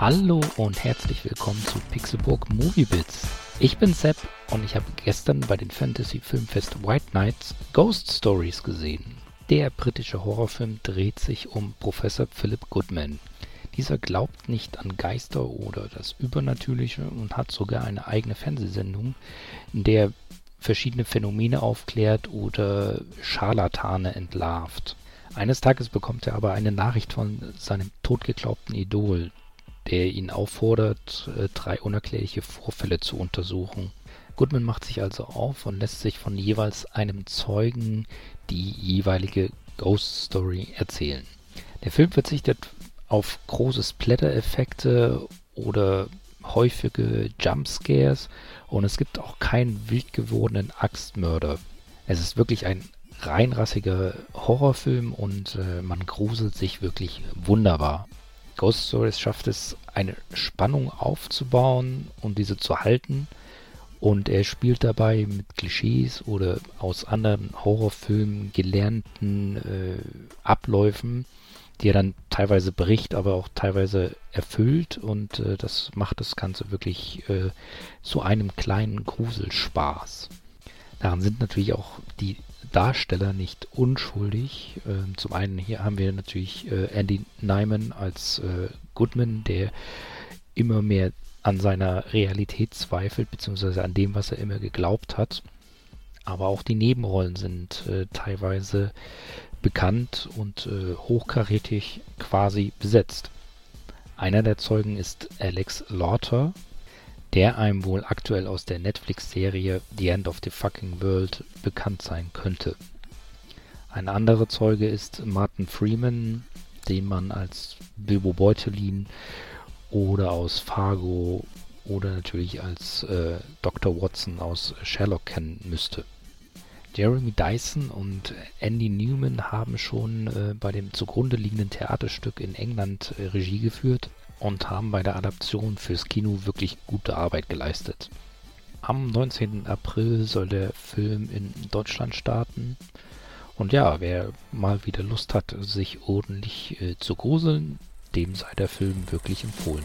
Hallo und herzlich willkommen zu Pixelburg Movie Bits. Ich bin Sepp und ich habe gestern bei den Fantasy Filmfest White Nights Ghost Stories gesehen. Der britische Horrorfilm dreht sich um Professor Philip Goodman. Dieser glaubt nicht an Geister oder das Übernatürliche und hat sogar eine eigene Fernsehsendung, in der er verschiedene Phänomene aufklärt oder Scharlatane entlarvt. Eines Tages bekommt er aber eine Nachricht von seinem totgeglaubten Idol, der ihn auffordert, äh, drei unerklärliche Vorfälle zu untersuchen. Goodman macht sich also auf und lässt sich von jeweils einem Zeugen die jeweilige Ghost Story erzählen. Der Film verzichtet auf große Splatter-Effekte oder häufige Jumpscares und es gibt auch keinen wild gewordenen Axtmörder. Es ist wirklich ein reinrassiger Horrorfilm und äh, man gruselt sich wirklich wunderbar. Ghost Stories schafft es, eine Spannung aufzubauen und diese zu halten. Und er spielt dabei mit Klischees oder aus anderen Horrorfilmen gelernten äh, Abläufen, die er dann teilweise bricht, aber auch teilweise erfüllt. Und äh, das macht das Ganze wirklich äh, zu einem kleinen Gruselspaß. Daran sind natürlich auch die Darsteller nicht unschuldig. Ähm, zum einen hier haben wir natürlich äh, Andy Nyman als äh, Goodman, der immer mehr an seiner Realität zweifelt, beziehungsweise an dem, was er immer geglaubt hat. Aber auch die Nebenrollen sind äh, teilweise bekannt und hochkarätig quasi besetzt. Einer der Zeugen ist Alex Lauter, der einem wohl aktuell aus der Netflix-Serie The End of the Fucking World bekannt sein könnte. Ein anderer Zeuge ist Martin Freeman, den man als Bilbo Beutelin oder aus Fargo oder natürlich als äh, Dr. Watson aus Sherlock kennen müsste. Jeremy Dyson und Andy Newman haben schon äh, bei dem zugrunde liegenden Theaterstück in England äh, Regie geführt und haben bei der Adaption fürs Kino wirklich gute Arbeit geleistet. Am 19. April soll der Film in Deutschland starten. Und ja, wer mal wieder Lust hat, sich ordentlich äh, zu gruseln, dem sei der Film wirklich empfohlen.